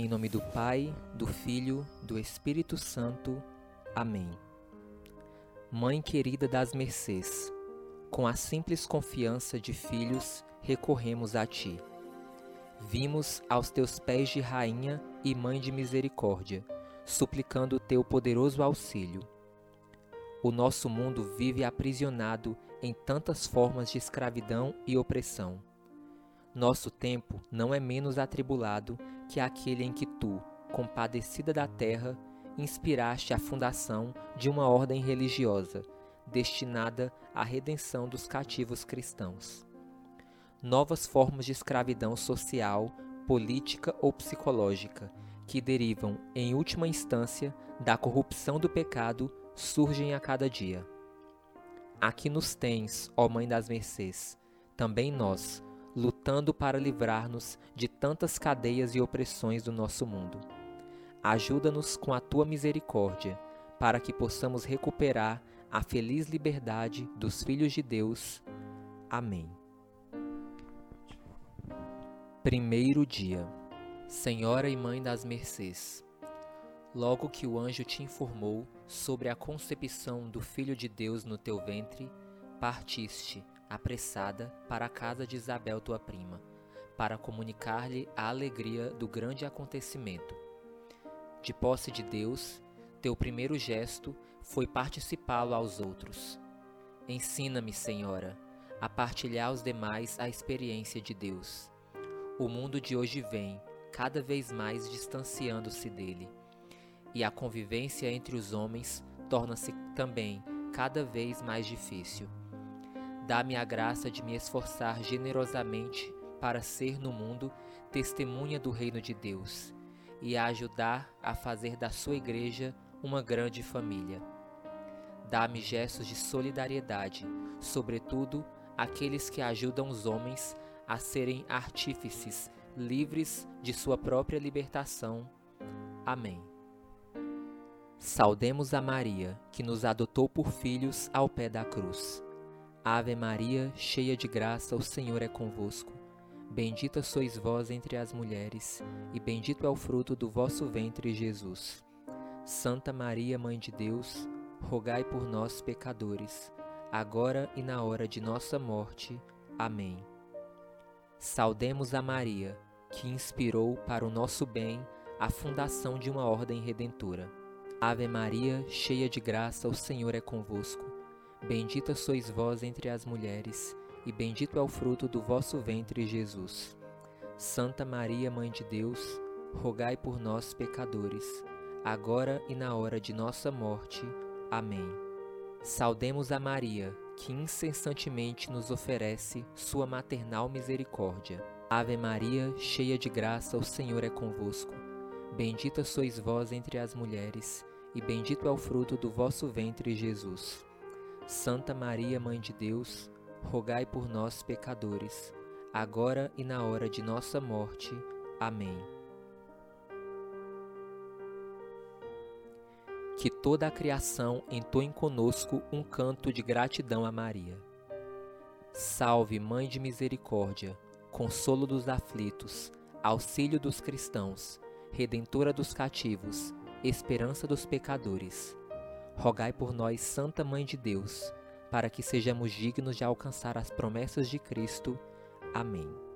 Em nome do Pai, do Filho, do Espírito Santo. Amém. Mãe querida das mercês, com a simples confiança de filhos, recorremos a ti. Vimos aos teus pés de rainha e mãe de misericórdia, suplicando o teu poderoso auxílio. O nosso mundo vive aprisionado em tantas formas de escravidão e opressão. Nosso tempo não é menos atribulado que aquele em que tu, compadecida da terra, inspiraste a fundação de uma ordem religiosa destinada à redenção dos cativos cristãos. Novas formas de escravidão social, política ou psicológica, que derivam, em última instância, da corrupção do pecado, surgem a cada dia. Aqui nos tens, ó Mãe das Mercês, também nós, lutando para livrar-nos de tantas cadeias e opressões do nosso mundo. Ajuda-nos com a tua misericórdia, para que possamos recuperar a feliz liberdade dos filhos de Deus. Amém. Primeiro dia. Senhora e Mãe das Mercês, logo que o anjo te informou sobre a concepção do Filho de Deus no teu ventre, partiste, apressada, para a casa de Isabel, tua prima, para comunicar-lhe a alegria do grande acontecimento. De posse de Deus, teu primeiro gesto foi participá-lo aos outros. Ensina-me, Senhora, a partilhar aos demais a experiência de Deus. O mundo de hoje vem, cada vez mais distanciando-se dele e a convivência entre os homens torna-se também cada vez mais difícil. Dá-me a graça de me esforçar generosamente para ser no mundo testemunha do reino de Deus e a ajudar a fazer da sua igreja uma grande família. Dá-me gestos de solidariedade, sobretudo aqueles que ajudam os homens a serem artífices livres de sua própria libertação. Amém. Saudemos a Maria, que nos adotou por filhos ao pé da cruz. Ave Maria, cheia de graça, o Senhor é convosco. Bendita sois vós entre as mulheres, e bendito é o fruto do vosso ventre, Jesus. Santa Maria, Mãe de Deus, rogai por nós, pecadores, agora e na hora de nossa morte. Amém. Saudemos a Maria, que inspirou para o nosso bem a fundação de uma ordem redentora. Ave Maria, cheia de graça, o Senhor é convosco. Bendita sois vós entre as mulheres, e bendito é o fruto do vosso ventre, Jesus. Santa Maria, Mãe de Deus, rogai por nós, pecadores, agora e na hora de nossa morte. Amém. Saudemos a Maria, que incessantemente nos oferece sua maternal misericórdia. Ave Maria, cheia de graça, o Senhor é convosco. Bendita sois vós entre as mulheres, e bendito é o fruto do vosso ventre, Jesus. Santa Maria, Mãe de Deus, rogai por nós, pecadores, agora e na hora de nossa morte. Amém. Que toda a criação entoe conosco um canto de gratidão a Maria. Salve, Mãe de Misericórdia, consolo dos aflitos, auxílio dos cristãos, redentora dos cativos, esperança dos pecadores. Rogai por nós, Santa Mãe de Deus, para que sejamos dignos de alcançar as promessas de Cristo. Amém.